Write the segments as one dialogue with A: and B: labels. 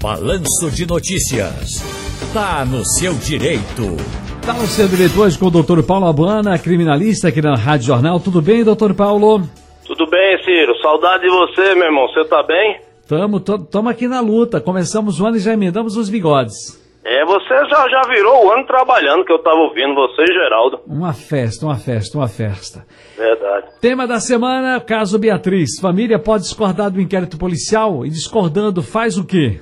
A: Balanço de Notícias. Tá no seu direito.
B: Tá no seu direito hoje com o doutor Paulo Abana, criminalista aqui na Rádio Jornal. Tudo bem, doutor Paulo?
C: Tudo bem, Ciro. Saudade de você, meu irmão. Você tá bem?
B: Tamo, tamo aqui na luta. Começamos o ano e já emendamos os bigodes.
C: É, você já, já virou o ano trabalhando, que eu tava ouvindo você e Geraldo.
B: Uma festa, uma festa, uma festa.
C: Verdade.
B: Tema da semana, caso Beatriz. Família pode discordar do inquérito policial e discordando faz o quê?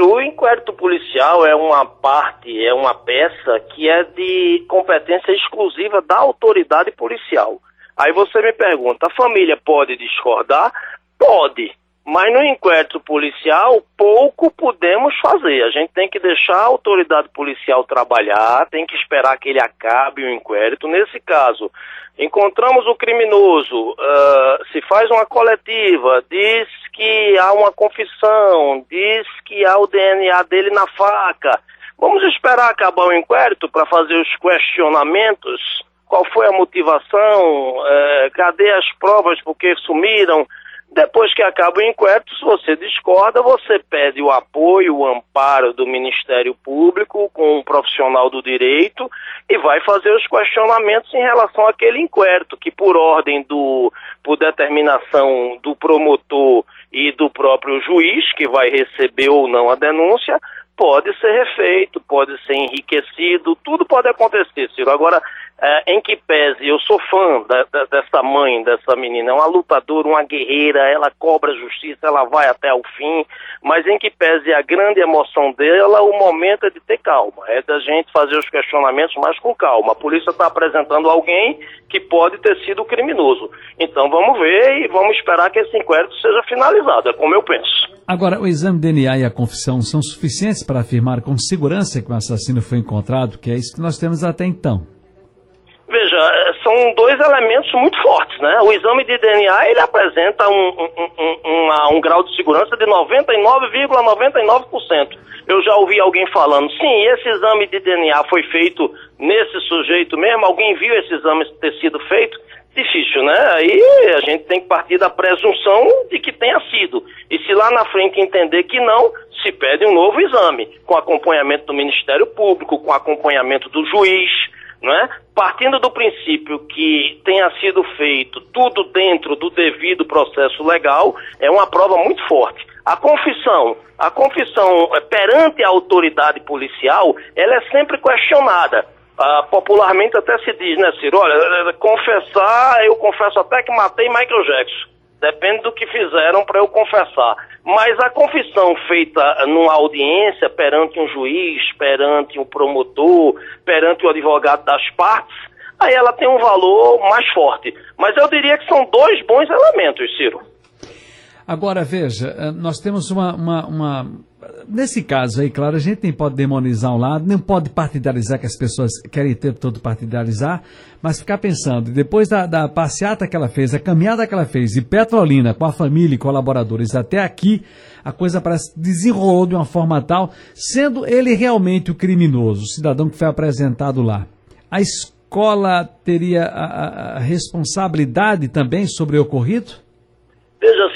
C: O inquérito policial é uma parte, é uma peça que é de competência exclusiva da autoridade policial. Aí você me pergunta, a família pode discordar? Pode. Mas no inquérito policial, pouco podemos fazer. A gente tem que deixar a autoridade policial trabalhar, tem que esperar que ele acabe o inquérito. Nesse caso, encontramos o criminoso, uh, se faz uma coletiva, diz que há uma confissão, diz que há o DNA dele na faca. Vamos esperar acabar o inquérito para fazer os questionamentos. Qual foi a motivação? Uh, cadê as provas? Por que sumiram? Depois que acaba o inquérito, se você discorda, você pede o apoio, o amparo do Ministério Público com um profissional do direito e vai fazer os questionamentos em relação àquele inquérito, que por ordem do, por determinação do promotor e do próprio juiz, que vai receber ou não a denúncia, pode ser refeito, pode ser enriquecido, tudo pode acontecer, Ciro. Agora, é, em que pese, eu sou fã da, da, dessa mãe, dessa menina, é uma lutadora, uma guerreira, ela cobra justiça, ela vai até o fim, mas em que pese a grande emoção dela, o momento é de ter calma, é da gente fazer os questionamentos mais com calma. A polícia está apresentando alguém que pode ter sido criminoso. Então vamos ver e vamos esperar que esse inquérito seja finalizado, é como eu penso.
B: Agora, o exame DNA e a confissão são suficientes para afirmar com segurança que o assassino foi encontrado, que é isso que nós temos até então.
C: Veja, são dois elementos muito fortes, né? O exame de DNA, ele apresenta um, um, um, um grau de segurança de 99,99%. ,99%. Eu já ouvi alguém falando, sim, esse exame de DNA foi feito nesse sujeito mesmo? Alguém viu esse exame ter sido feito? Difícil, né? Aí a gente tem que partir da presunção de que tenha sido. E se lá na frente entender que não, se pede um novo exame, com acompanhamento do Ministério Público, com acompanhamento do juiz, é? partindo do princípio que tenha sido feito tudo dentro do devido processo legal, é uma prova muito forte. A confissão, a confissão é, perante a autoridade policial, ela é sempre questionada. Ah, popularmente até se diz, né, Ciro? Olha, é, é, confessar, eu confesso até que matei Michael Jackson. Depende do que fizeram para eu confessar. Mas a confissão feita numa audiência perante um juiz, perante um promotor, perante o advogado das partes, aí ela tem um valor mais forte. Mas eu diria que são dois bons elementos, Ciro.
B: Agora, veja, eh, nós temos uma, uma, uma, Nesse caso aí, claro, a gente nem pode demonizar um lado, nem pode partidarizar que as pessoas querem tempo todo partidarizar, mas ficar pensando, depois da, da passeata que ela fez, a caminhada que ela fez, e Petrolina, com a família e colaboradores até aqui, a coisa parece desenrolou de uma forma tal, sendo ele realmente o criminoso, o cidadão que foi apresentado lá. A escola teria a, a responsabilidade também sobre o ocorrido?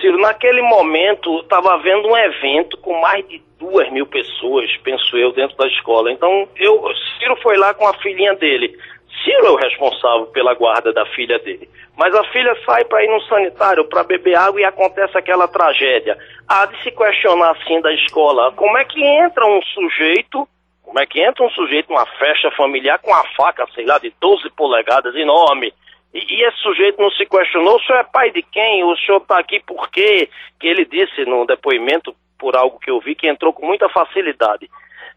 C: Ciro, naquele momento estava havendo um evento com mais de duas mil pessoas, penso eu, dentro da escola. Então, eu, Ciro foi lá com a filhinha dele. Ciro é o responsável pela guarda da filha dele. Mas a filha sai para ir no sanitário, para beber água e acontece aquela tragédia. Há de se questionar assim da escola. Como é que entra um sujeito, como é que entra um sujeito numa festa familiar com uma faca, sei lá, de 12 polegadas, enorme, e, e, esse sujeito não se questionou, o senhor é pai de quem? O senhor está aqui por quê? Que ele disse no depoimento, por algo que eu vi, que entrou com muita facilidade.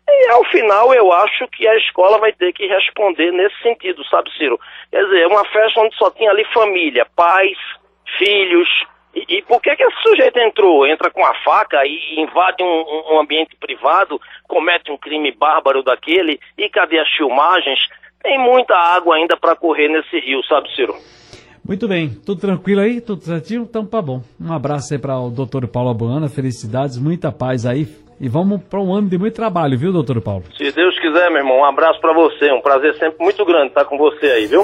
C: E ao final eu acho que a escola vai ter que responder nesse sentido, sabe, Ciro? Quer dizer, é uma festa onde só tinha ali família, pais, filhos. E, e por que, que esse sujeito entrou? Entra com a faca e invade um, um ambiente privado, comete um crime bárbaro daquele, e cadê as filmagens? Tem muita água ainda para correr nesse rio, sabe, Ciro?
B: Muito bem, tudo tranquilo aí? Tudo certinho? Então tá bom. Um abraço aí para o doutor Paulo Abuana, felicidades, muita paz aí. E vamos para um ano de muito trabalho, viu, doutor Paulo?
C: Se Deus quiser, meu irmão, um abraço para você. Um prazer sempre muito grande estar com você aí, viu?